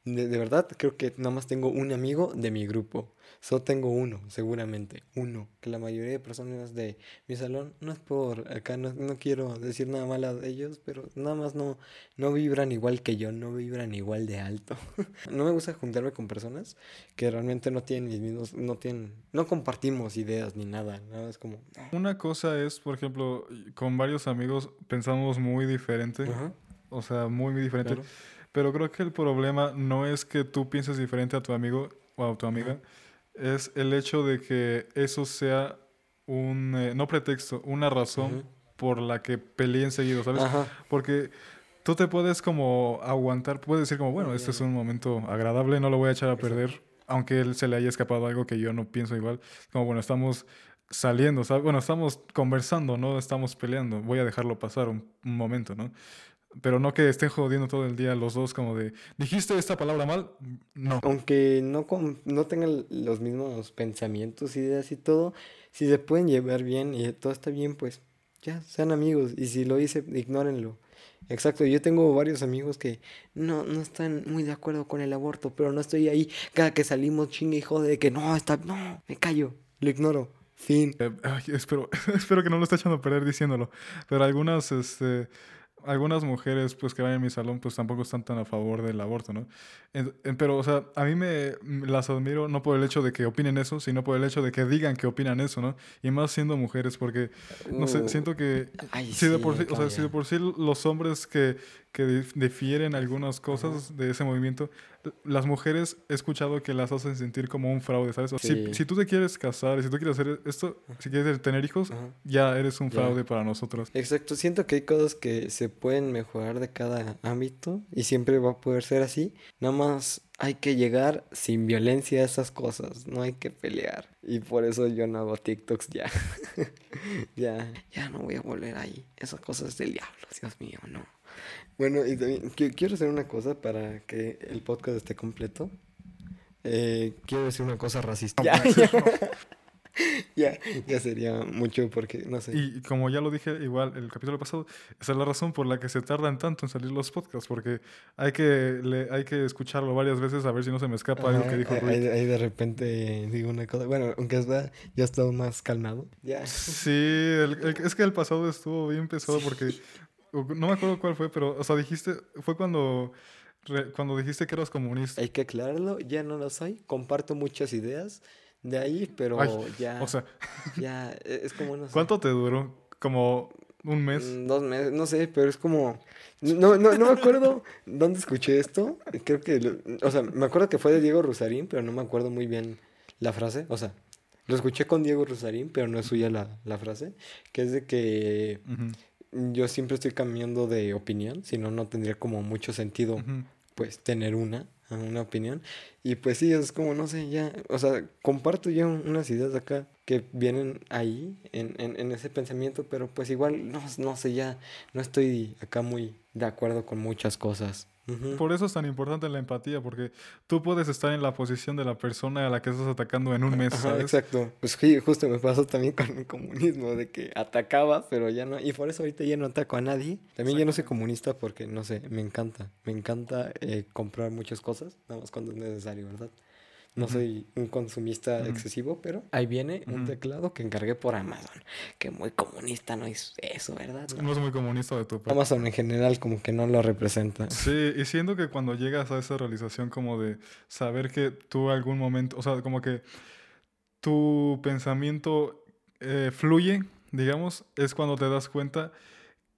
De, de verdad, creo que nada más tengo un amigo de mi grupo. Solo tengo uno, seguramente. Uno. Que la mayoría de personas de mi salón, no es por acá, no, no quiero decir nada malo de ellos, pero nada más no, no vibran igual que yo, no vibran igual de alto. no me gusta juntarme con personas que realmente no tienen mis mismos, no tienen, no compartimos ideas ni nada, nada es como, Una cosa es, por ejemplo, con varios amigos pensamos muy diferente. ajá, O sea, muy, muy diferente. claro. Pero creo que el problema no es que tú pienses diferente a tu amigo o a tu amiga, es el hecho de que eso sea un, eh, no pretexto, una razón por la que peleen seguido, ¿sabes? Ajá, Porque tú te puedes como aguantar, puedes decir como, bueno, este es un momento agradable, no lo voy a echar a perder, aunque él se le haya escapado algo que yo no pienso igual. Como, bueno, estamos saliendo, ¿sabes? Bueno, estamos conversando, no estamos peleando, voy a dejarlo pasar un, un momento, ¿no? Pero no que estén jodiendo todo el día los dos como de, ¿dijiste esta palabra mal? No. aunque no, com- no tengan los mismos pensamientos, ideas y todo, si se pueden llevar bien y todo está bien, pues ya, sean amigos. Y si lo hice, ignórenlo. Exacto, yo tengo varios amigos que no, no están muy de acuerdo con el aborto, pero no estoy ahí cada que salimos chingue y jode de que no, está, no, me callo, lo ignoro. Fin. Eh, ay, espero, espero que no lo esté echando a perder diciéndolo. Pero algunas, este, algunas mujeres pues que van en mi salón pues tampoco están tan a favor del aborto, ¿no? En- en- pero, o sea, a mí me las admiro no por el hecho de que opinen eso, sino por el hecho de que digan que opinan eso, ¿no? Y más siendo mujeres, porque, no sé, Uh, siento que Ay, si de por sí, o sea, si de por sí los hombres que, que dif- difieren algunas cosas de ese movimiento, las mujeres he escuchado que las hacen sentir como un fraude, ¿sabes? Sí. si, si tú te quieres casar, si tú quieres hacer esto, si quieres tener hijos, Ajá. ya eres un Ya. fraude para nosotros. Exacto, siento que hay cosas que se pueden mejorar de cada ámbito y siempre va a poder ser así. Nada más hay que llegar sin violencia a esas cosas, no hay que pelear. Y por eso yo no hago TikToks ya. ya, ya no voy a volver ahí. Esas cosas del diablo, Dios mío, no. Bueno, y también qui- quiero hacer una cosa para que el podcast esté completo. Eh, quiero decir una cosa racista. Ya, ya. Ya, ya sería mucho porque, no sé. Y como ya lo dije igual el capítulo pasado, esa es la razón por la que se tardan tanto en salir los podcasts, porque hay que, le- hay que escucharlo varias veces a ver si no se me escapa algo que dijo ahí- ahí de repente digo una cosa. Bueno, aunque está, ya he estado más calmado. Ya. Sí, el- el- es que el pasado estuvo bien pesado porque no me acuerdo cuál fue, pero, o sea, dijiste, fue cuando, re- cuando dijiste que eras comunista. Hay que aclararlo, ya no lo soy. Comparto muchas ideas de ahí, pero Ay, ya, O sea, ya e- es como no sé. ¿cuánto te duró? ¿Como un mes? Mm, Dos meses, no sé, pero es como. No, no, no me acuerdo dónde escuché esto. Creo que. lo- O sea, me acuerdo que fue de Diego Rosarín, pero no me acuerdo muy bien la frase. O sea, lo escuché con Diego Rosarín, pero no es suya la, la frase. Que es de que Ujú, yo siempre estoy cambiando de opinión, si no, no tendría como mucho sentido, pues, tener una, una opinión. Y pues sí, es como, no sé, ya, o sea, comparto yo unas ideas acá que vienen ahí, en, en, en ese pensamiento, pero pues igual, no, no sé, ya, no estoy acá muy de acuerdo con muchas cosas. Por eso es tan importante la empatía, porque tú puedes estar en la posición de la persona a la que estás atacando en un mes, Ajá, ¿sabes? exacto. Pues sí, justo me pasó también con el comunismo, de que atacaba, pero ya no, y por eso ahorita ya no ataco a nadie. También ya no soy comunista porque, no sé, me encanta, me encanta eh, comprar muchas cosas, nada más cuando es necesario, ¿verdad? No soy un consumista excesivo, pero ahí viene un teclado que encargué por Amazon, que muy comunista no es eso, ¿verdad? No. No es muy comunista de tu parte. Amazon en general como que no lo representa. Sí, y siento que cuando llegas a esa realización como de saber que tú algún momento, o sea, como que tu pensamiento eh, fluye, digamos, es cuando te das cuenta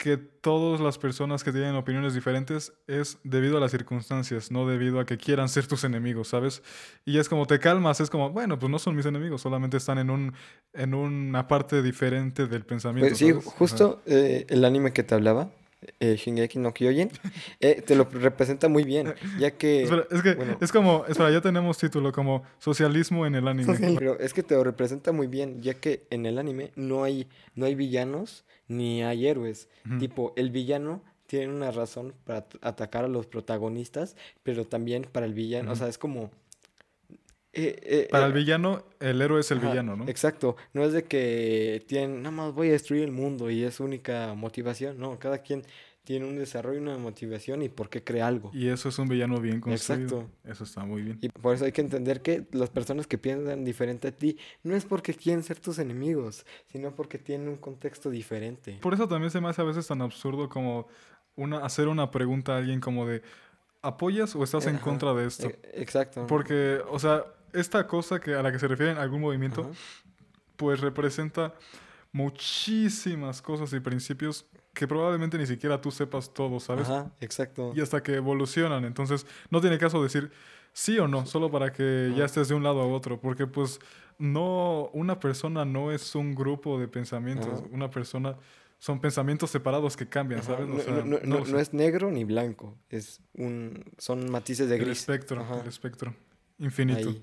que todas las personas que tienen opiniones diferentes es debido a las circunstancias, no debido a que quieran ser tus enemigos, ¿sabes? Y es como te calmas, es como, bueno, pues no son mis enemigos, solamente están en un en una parte diferente del pensamiento. Pues sí, justo eh, el anime que te hablaba, eh, Shingeki no Kyojin, eh, te lo representa muy bien, ya que... Espera, es que bueno. es como, espera, ya tenemos título como socialismo en el anime. Pero es que te lo representa muy bien, ya que en el anime no hay, no hay villanos ni hay héroes. Ujú. Tipo, el villano tiene una razón para at- atacar a los protagonistas, pero también para el villano, o Ujú. sea, es como... eh, eh, Para eh, el villano, el héroe es el Ajá, villano, ¿no? Exacto, no es de que tienen, nada más voy a destruir el mundo y es su única motivación, no, cada quien tiene un desarrollo, una motivación y por qué crea algo. Y eso es un villano bien construido. Exacto. Eso está muy bien. Y por eso hay que entender que las personas que piensan diferente a ti no es porque quieren ser tus enemigos, sino porque tienen un contexto diferente. Por eso también se me hace a veces tan absurdo como una, hacer una pregunta a alguien como de ¿apoyas o estás en contra de esto? e- Exacto. Porque, o sea, esta cosa que a la que se refieren algún movimiento, pues representa muchísimas cosas y principios que probablemente ni siquiera tú sepas todo, ¿sabes? Ajá, exacto. y hasta que evolucionan. Entonces, no tiene caso decir sí o no, solo para que ya estés de un lado a otro, porque pues no, una persona no es un grupo de pensamientos, Ajá. una persona son pensamientos separados que cambian, ¿sabes? O No, sea, no- no- no es negro ni blanco, es un, son matices de el gris. espectro, Ajá. el espectro infinito.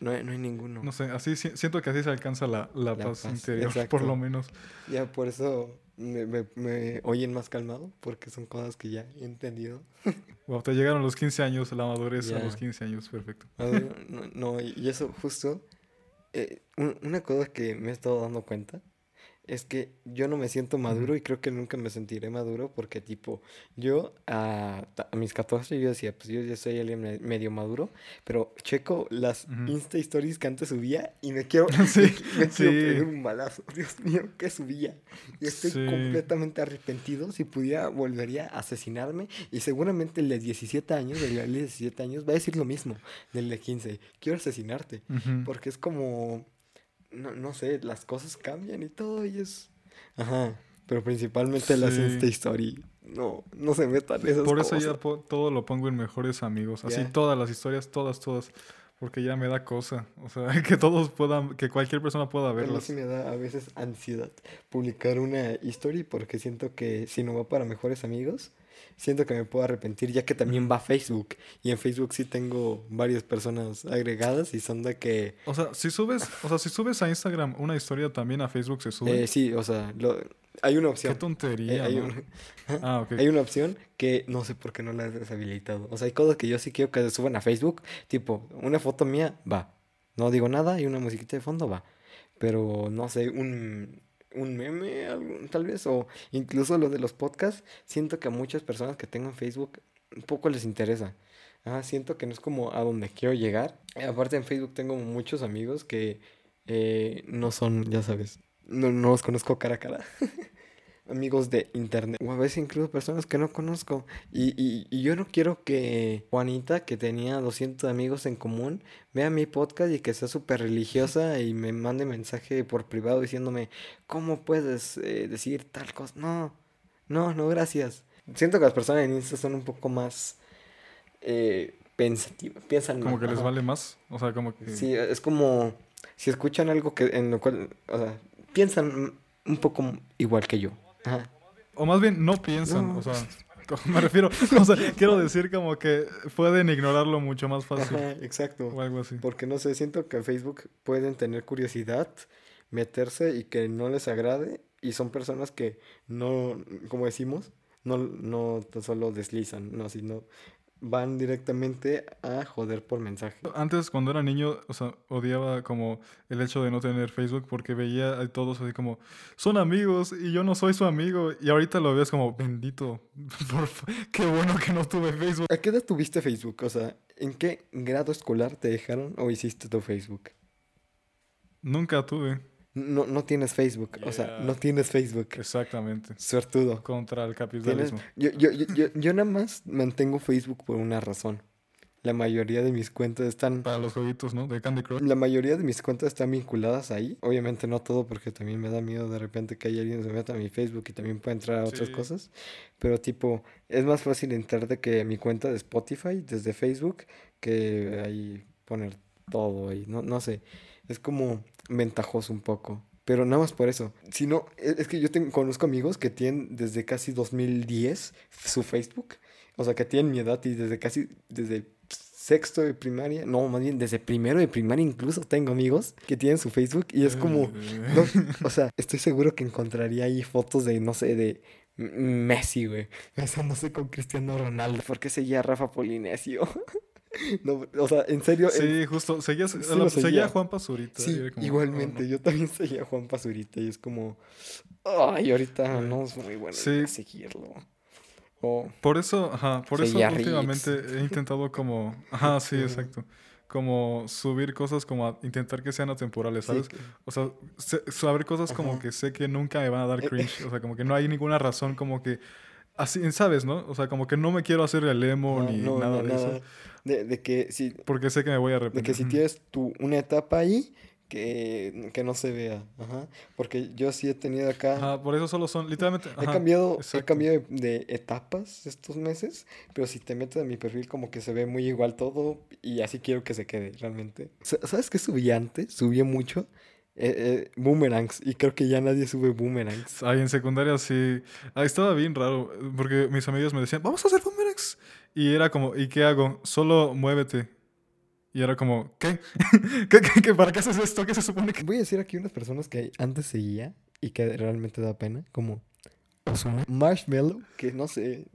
No, hay- no hay ninguno. No sé, así si- siento que así se alcanza la, la La paz, paz, interior, por exacto. lo menos. Ya por eso me, me- me oyen más calmado, porque son cosas que ya he entendido. Wow, te llegaron los 15 años, la madurez a Ya. los 15 años, perfecto. A No, no, y eso justo, eh, un- una cosa que me he estado dando cuenta es que yo no me siento maduro y creo que nunca me sentiré maduro porque tipo, yo a, a mis 14 yo decía, pues yo ya soy alguien me- medio maduro, pero checo las. Insta Stories que antes subía y me quiero, Sí, me, me quiero pegar un balazo. Dios mío, ¿qué subía? Y estoy Sí. completamente arrepentido. Si pudiera, volvería a asesinarme y seguramente el de 17 años, el de 17 años, va a decir lo mismo del de 15. Quiero asesinarte. Porque es como, no, no sé, las cosas cambian y todo y es... Ajá, pero principalmente las Sí. Insta Story. No, no se metan esas Por eso cosas. ya po- todo lo pongo en mejores amigos. Así todas las historias, todas, todas. Porque ya me da cosa. O sea, que todos puedan, que cualquier persona pueda A verlas. sí me da a veces ansiedad publicar una story porque siento que si no va para mejores amigos, siento que me puedo arrepentir ya que también va a Facebook. Y en Facebook sí tengo varias personas agregadas y son de que... O sea, si subes, o sea, si subes a Instagram una historia también a Facebook se sube. eh, sí, o sea, lo- hay una Qué opción. Eh, tontería, hay, ¿no? un- Ah, hay una opción que no sé por qué no la he deshabilitado. O sea, hay cosas que yo sí quiero que se suban a Facebook. Tipo, una foto mía, va. No digo nada y una musiquita de fondo, va. Pero no sé, un, un meme, tal vez, o incluso lo de los podcasts. Siento que a muchas personas que tengo en Facebook poco les interesa. Ajá, siento que no es como a donde quiero llegar. Aparte en Facebook tengo muchos amigos que eh, no son, ya sabes, no, no los conozco cara a cara. amigos de internet. O a veces incluso personas que no conozco. Y, y, y yo no quiero que Juanita, que tenía 200 amigos en común, vea mi podcast y que sea súper religiosa y me mande mensaje por privado diciéndome, ¿cómo puedes eh, decir tal cosa? No, no, no, gracias. Siento que las personas en Insta son un poco más eh, pensativas. Piensan Como más, que les ajá. vale más. O sea, como que. Sí, es como si escuchan algo que en lo cual, o sea, piensan un poco igual que yo. Ajá. O más bien no piensan. No. O sea, me refiero. O sea, quiero decir como que pueden ignorarlo mucho más fácil. Ajá, exacto. O algo así. Porque no sé, siento que en Facebook pueden tener curiosidad, meterse y que no les agrade. Y son personas que no, como decimos, no, no tan solo deslizan, no, sino van directamente a joder por mensaje. Antes, cuando era niño, o sea, odiaba como el hecho de no tener Facebook porque veía a todos así como, son amigos y yo no soy su amigo. Y ahorita lo ves como, bendito, por fa- qué bueno que no tuve Facebook. ¿A qué edad tuviste Facebook? O sea, ¿en qué grado escolar te dejaron o hiciste tu Facebook? Nunca tuve. No, no tienes Facebook, o sea, no tienes Facebook. Exactamente. Suertudo. Contra el capitalismo. Yo, yo, yo, yo, yo nada más mantengo Facebook por una razón. La mayoría de mis cuentas están... Para los jueguitos, ¿no? De Candy Crush. La mayoría de mis cuentas están vinculadas ahí. Obviamente no todo porque también me da miedo de repente que haya alguien se meta a mi Facebook y también pueda entrar a otras Sí. cosas. Pero tipo, es más fácil entrar de que mi cuenta de Spotify desde Facebook que ahí poner todo ahí. No, no sé. Es como ventajoso un poco. Pero nada más por eso. Si no, es es que yo tengo, conozco amigos que tienen desde casi 2010 su Facebook. O sea, que tienen mi edad y desde casi, desde sexto de primaria, no, más bien desde primero de primaria incluso tengo amigos que tienen su Facebook y es como, no, o sea, estoy seguro que encontraría ahí fotos de, no sé, de Messi, güey, besándose con Cristiano Ronaldo, porque seguía a Rafa Polinesio. no, o sea, en serio, Sí, justo. Seguía, Sí la- seguía Juan Pazurita. sí, como, igualmente, oh, no. yo también seguía a Juan Pazurita y es como, ay, ahorita no es muy bueno Sí. seguirlo. O, Por eso, ajá, por eso Riggs. últimamente he intentado como, ajá, sí, exacto, como subir cosas como a intentar que sean atemporales, ¿sabes? que- O sea, se- saber cosas como Ajá. que sé que nunca me van a dar Eh, cringe, o sea, como que no hay ninguna razón como que, así, ¿sabes, no? O sea, como que no me quiero hacer el emo no, ni no, nada no, de nada. eso, De, de que si, porque sé que me voy a De arrepentir. que si tienes tu, una etapa ahí, que, que no se vea. Ajá. Porque yo sí he tenido acá. Ajá, por eso solo son, literalmente, He ajá, cambiado, he cambiado de, de etapas estos meses, pero si te metes a mi perfil como que se ve muy igual todo y así quiero que se quede realmente. Sa- ¿Sabes qué subí antes? Subí mucho eh, eh, boomerangs y creo que ya nadie sube boomerangs. Ahí en secundaria sí. Ahí estaba bien raro. Porque mis amigos me decían, vamos a hacer boomerangs. Y era como, ¿y qué hago? Solo muévete. Y era como, ¿qué? ¿Qué, qué, qué? para qué haces esto? ¿Qué se supone que.? Voy a decir aquí unas personas que antes seguía y que realmente da pena, como Marshmallow, que no sé,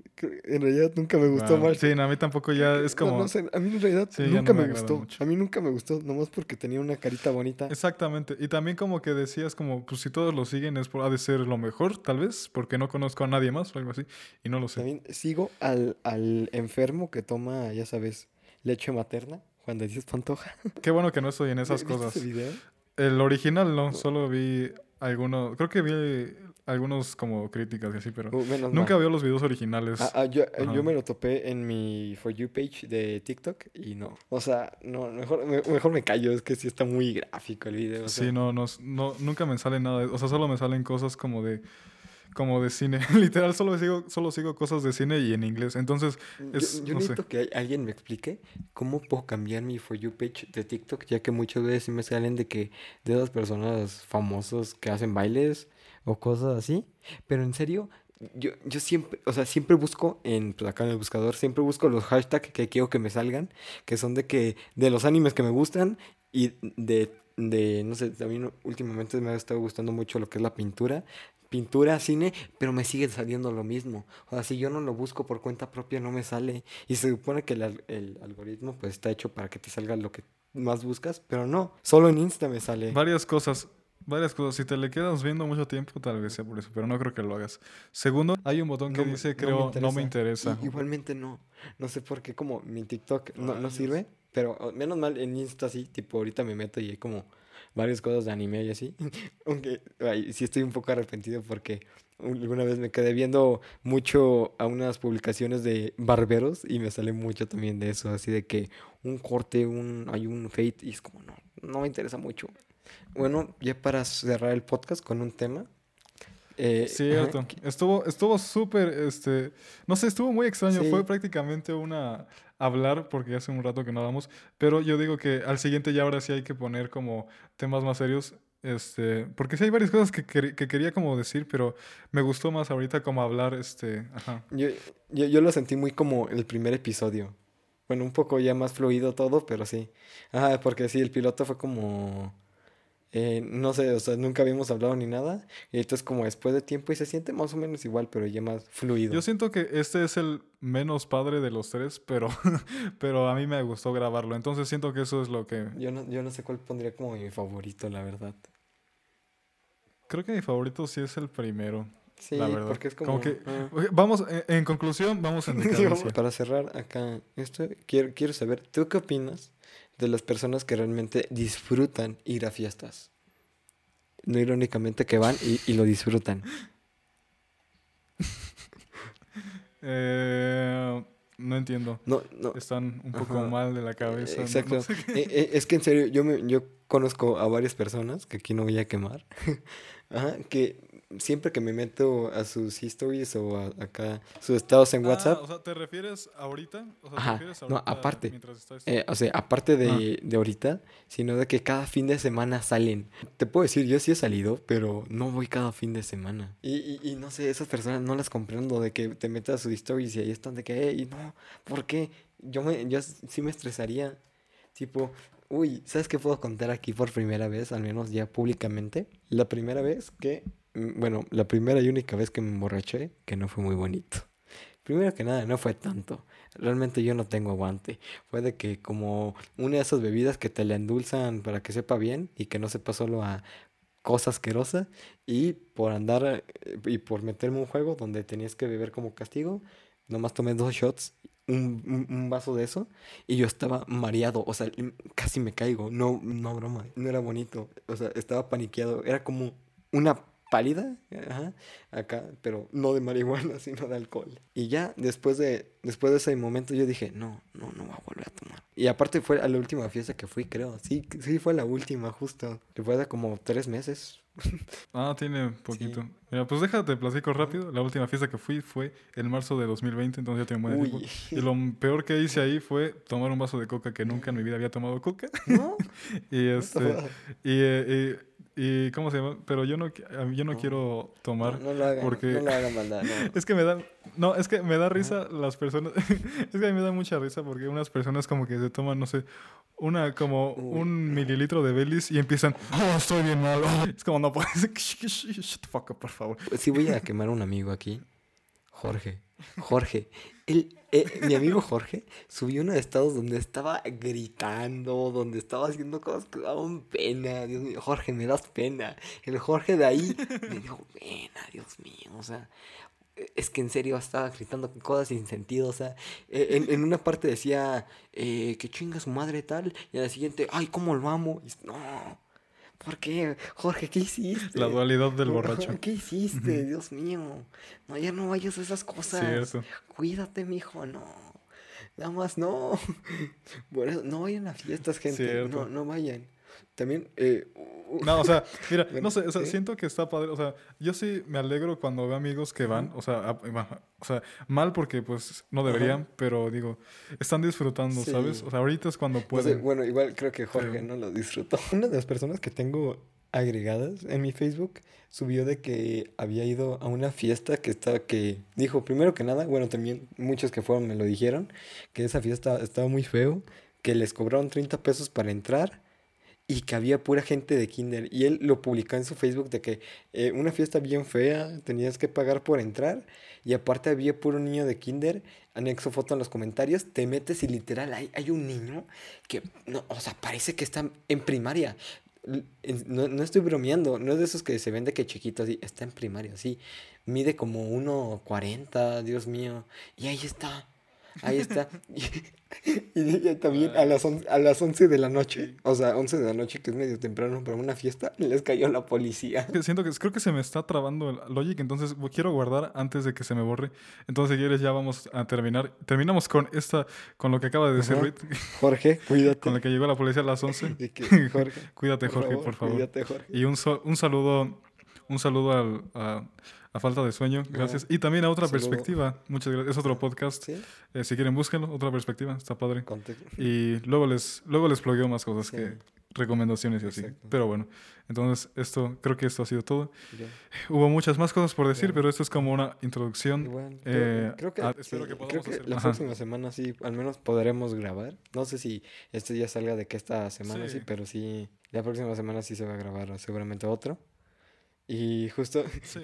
En realidad nunca me gustó Wow. Marshall. Sí, no, a mí tampoco ya es como... no sé, a mí en realidad Sí, nunca no me gustó. mucho. A mí nunca me gustó, nomás porque tenía una carita bonita. Exactamente. Y también como que decías como, pues si todos lo siguen es por, ha de ser lo mejor, tal vez, porque no conozco a nadie más o algo así. Y no lo sé. También sigo al, al enfermo que toma, ya sabes, leche materna, Juan de Dios Pantoja. Qué bueno que no estoy en esas ¿Viste cosas. ese video? El original no, solo vi algunos, creo que vi algunos como críticas y así, pero Uh, nunca veo los videos originales. Ah, ah, yo, Ajá. yo me lo topé en mi For You page de TikTok y no. O sea, no, mejor, me- mejor me callo, es que sí está muy gráfico el video. o sea. Sí, no, no, no, nunca me sale nada. O sea, solo me salen cosas como de, como de cine. Literal, solo sigo, solo sigo cosas de cine y en inglés. Entonces, Yo- es- yo no sé. necesito que hay- alguien me explique cómo puedo cambiar mi For You page de TikTok, ya que muchas veces me salen de que de esas personas famosos que hacen bailes o cosas así. Pero en serio, yo, yo siempre, o sea, siempre busco en, pues acá en el buscador, siempre busco los hashtags que quiero que me salgan, que son de que, de los animes que me gustan y de, de, no sé, también últimamente me ha estado gustando mucho lo que es la pintura. Pintura, cine, pero me sigue saliendo lo mismo. O sea, si yo no lo busco por cuenta propia, no me sale. Y se supone que el, el algoritmo pues está hecho para que te salga lo que más buscas, pero no. Solo en Insta me sale. Varias cosas. Varias cosas. Si te le quedas viendo mucho tiempo, tal vez sea por eso, pero no creo que lo hagas. Segundo, hay un botón que No dice, no me creo, no me interesa. Igualmente no. No sé por qué como mi TikTok no, no sirve, pero oh, menos mal en Insta sí, tipo ahorita me meto y hay como varias cosas de anime y así. Aunque ay, sí estoy un poco arrepentido porque alguna vez me quedé viendo mucho a unas publicaciones de barberos y me sale mucho también de eso, así de que un corte, un hay un fade y es como no, no me interesa mucho. Bueno, ya para cerrar el podcast con un tema. eh, ajá, Cierto. Estuvo, estuvo súper, este, no sé, estuvo muy extraño. Sí. Fue prácticamente una hablar, porque hace un rato que no hablamos, pero yo digo que al siguiente ya ahora sí hay que poner como temas más serios, este, porque sí hay varias cosas que, que quería como decir, pero me gustó más ahorita como hablar, este, ajá. Yo, yo, yo lo sentí muy como el primer episodio. Bueno, un poco ya más fluido todo, pero sí. Ajá, porque sí, el piloto fue como... eh, no sé, o sea, nunca habíamos hablado ni nada. Y entonces como después de tiempo y se siente más o menos igual, pero ya más fluido. Yo siento que este es el menos padre de los tres, pero, pero a mí me gustó grabarlo, entonces siento que eso es lo que... Yo no, yo no sé cuál pondría como mi favorito, la verdad. Creo que mi favorito sí es el primero. Sí, La verdad. porque es Como como... que- ah. Vamos, en, en conclusión, vamos Sí, decadencia. Para cerrar acá esto, quiero, quiero saber, ¿tú qué opinas de las personas que realmente disfrutan ir a fiestas? No irónicamente que van y, y lo disfrutan. Eh, no entiendo. No, no. Están un poco Ajá. mal de la cabeza. Exacto. no sé qué- Eh, eh, es que en serio, yo, me, yo conozco a varias personas, que aquí no voy a quemar, Ajá, que siempre que me meto a sus histories o a, acá sus estados en Ah, WhatsApp, o sea, ¿te refieres ahorita? O sea, ¿te Ajá, refieres no, ahorita aparte. está esto? eh, o sea, aparte de, Ah. de ahorita, sino de que cada fin de semana salen. Te puedo decir, yo sí he salido, pero no voy cada fin de semana. Y, y, y no sé, esas personas no las comprendo de que te metas a sus stories y ahí están de que, hey, no, ¿por qué? Yo, me, yo sí me estresaría. Tipo, uy, ¿sabes qué puedo contar aquí por primera vez, al menos ya públicamente? La primera vez que, bueno, la primera y única vez que me emborraché, que no fue muy bonito. Primero que nada, no fue tanto. Realmente yo no tengo aguante. Fue de que como una de esas bebidas que te la endulzan para que sepa bien y que no sepa solo a cosa asquerosa. Y por andar eh, y por meterme un juego donde tenías que beber como castigo, nomás tomé dos shots, un, un- vaso de eso, y yo estaba mareado. O sea, casi me caigo. No, no broma. No era bonito. O sea, estaba paniqueado. Era como una pálida, ajá, acá, pero no de marihuana, sino de alcohol. Y ya después de, después de ese momento yo dije, no, no, no voy a volver a tomar. Y aparte fue a la última fiesta que fui, creo. Sí, sí fue la última, justo. Que fue hace como tres meses. Ah, tiene poquito. Mira, pues déjate, platico rápido. La última fiesta que fui fue en marzo de 2020, entonces ya un buen tiempo. Y lo peor que hice ahí fue tomar un vaso de coca que nunca en mi vida había tomado coca. ¿No? Y este... Y, eh, y, y- ¿cómo se llama? Pero yo no, yo no No. quiero tomar. no lo hagan, porque- no lo hagan maldad, no. Es que me da, no, es que me da risa las personas, es que a mí me da mucha risa porque unas personas como que se toman, no sé, una, como Uy. un mililitro de Belis y empiezan, oh, estoy bien mal, oh". es como, no puedes, shut the fuck up, por favor. Sí voy a quemar a un amigo aquí. Jorge, Jorge, el, eh, mi amigo Jorge subió unos estados donde estaba gritando, donde estaba haciendo cosas que daban pena. Dios mío, Jorge, me das pena. El Jorge de ahí me dio pena, Dios mío. O sea, es que en serio estaba gritando cosas sin sentido. O sea, eh, en, en una parte decía eh, que chinga su madre tal, y en la siguiente, ay, cómo lo amo. Y, no. ¿Por qué? Jorge, ¿qué hiciste? La dualidad del borracho. ¿Qué hiciste? Dios mío. No, ya no vayas a esas cosas. Cierto. Cuídate, mijo, no. Nada más no. Bueno, no vayan a fiestas, gente. Cierto. No, no vayan. También, eh, No, o sea, mira, Bueno, no sé, o sea, ¿sí? siento que está padre, o sea, yo sí me alegro cuando veo amigos que van, o sea, a- o sea, mal porque pues no deberían, pero digo, están disfrutando, Sí. ¿sabes? O sea, ahorita es cuando pueden. bueno, igual creo que Jorge no lo disfrutó. Una de las personas que tengo agregadas en mi Facebook subió de que había ido a una fiesta que estaba que dijo primero que nada, bueno, también muchos que fueron me lo dijeron, que esa fiesta estaba muy feo, que les cobraron 30 pesos para entrar y que había pura gente de kinder y él lo publicó en su Facebook de que eh, una fiesta bien fea, tenías que pagar por entrar y aparte había puro niño de kinder, anexo foto en los comentarios, te metes y literal hay, hay un niño que, no, o sea, parece que está en primaria. No, no estoy bromeando, no es de esos que se ven de que chiquito, así, está en primaria, sí. Mide como 1.40, Dios mío. Y ahí está, ahí está. Y, y- también a las, on- a las 11 de la noche, o sea, 11 de la noche, que es medio temprano para una fiesta, les cayó la policía. Siento que creo que se me está trabando el Logic, entonces quiero guardar antes de que se me borre. Entonces, si quieres, ya vamos a terminar. Terminamos con esta, con lo que acaba de decir. Ruiz, Jorge, cuídate. con la que llegó la policía a las 11. De que, Jorge, Cuídate, Jorge, por favor. Cuídate, Jorge. Y un, so- un saludo, un saludo al- a, a falta de sueño, gracias. Y también a otra Saludo. perspectiva, muchas gracias. Es otro podcast. ¿Sí? Eh, si quieren, búsquenlo, otra perspectiva, está padre. Contexto. Y luego les, luego les plugueo más cosas Sí. que recomendaciones y así. Exacto. Pero bueno, entonces esto, creo que esto ha sido todo. Ya. Hubo muchas más cosas por decir, Ya. pero esto es como una introducción. Igual, Eh, creo, creo que, espero sí, que creo que hacer- la Ajá. próxima semana sí, al menos podremos grabar. No sé si este día salga de que esta semana sí, Sí. pero sí, la próxima semana sí se va a grabar seguramente otro. Y justo, Sí,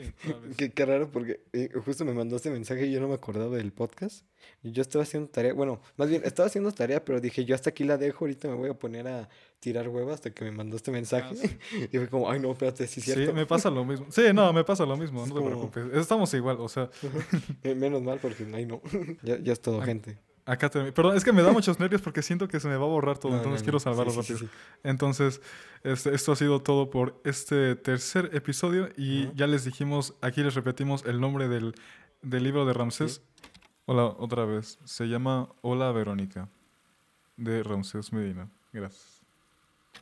qué, qué raro porque eh, justo me mandó este mensaje y yo no me acordaba del podcast. Y yo estaba haciendo tarea, bueno, más bien estaba haciendo tarea, pero dije, yo hasta aquí la dejo, ahorita me voy a poner a tirar hueva hasta que me mandó este mensaje. Ah, sí. Y fue como, ay no, espérate, sí es Sí, cierto. me pasa lo mismo. Sí, no, me pasa lo mismo, no te como- preocupes. Estamos igual, o sea, Eh, Menos mal porque, ay no, ya, ya es todo, gente. Acá termino. Perdón, es que me da muchos nervios porque siento que se me va a borrar todo, No, entonces no, quiero salvarlo Sí, rápido. sí, sí. Entonces, este, esto ha sido todo por este tercer episodio y ya les dijimos, aquí les repetimos el nombre del, del libro de Ramsés. Hola, otra vez. Se llama Hola Verónica, de Ramsés Medina. Gracias.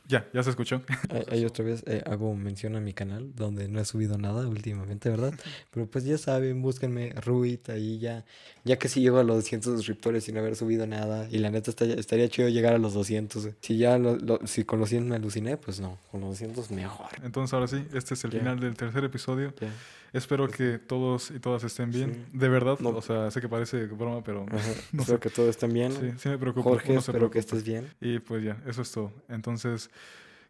Ya, ya se escuchó. Ahí- otra vez eh, hago mención a mi canal, donde no he subido nada últimamente, ¿verdad? Pero pues ya saben, búsquenme Ruit ahí ya. Ya que si llego a los 200 suscriptores sin haber subido nada. Y la neta estaría, estaría chido llegar a los 200. eh. Si ya, lo- lo- si con los 100 me aluciné, pues no, con los 200 mejor. Entonces, ahora sí, este es el Ya. final del tercer episodio. Ya. Espero que todos y todas estén bien. Sí. De verdad, No. o sea, sé que parece broma, pero Ajá, No Espero sé. que todos estén bien. sí, sí me preocupa. Jorge, uno espero que preocupa. estés bien. Y pues ya, eso es todo. Entonces,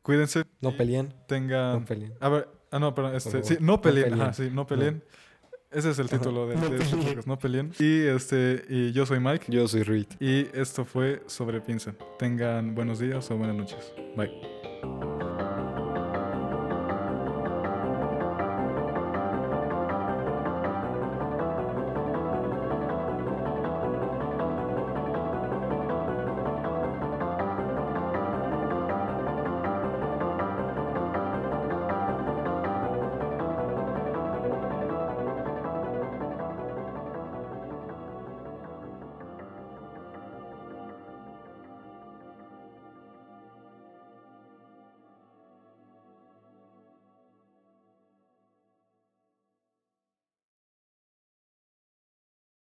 cuídense. No peleen. Tengan... No peleen. A ver, ah, no, perdón, este, sí, no no peleen, ajá, sí, no peleen. Ese es el título de, no de este podcast, no peleen. Y, este, y yo soy Mike Yo soy Ruit. y esto fue Sobre Pinza. Tengan buenos días o buenas noches. Bye.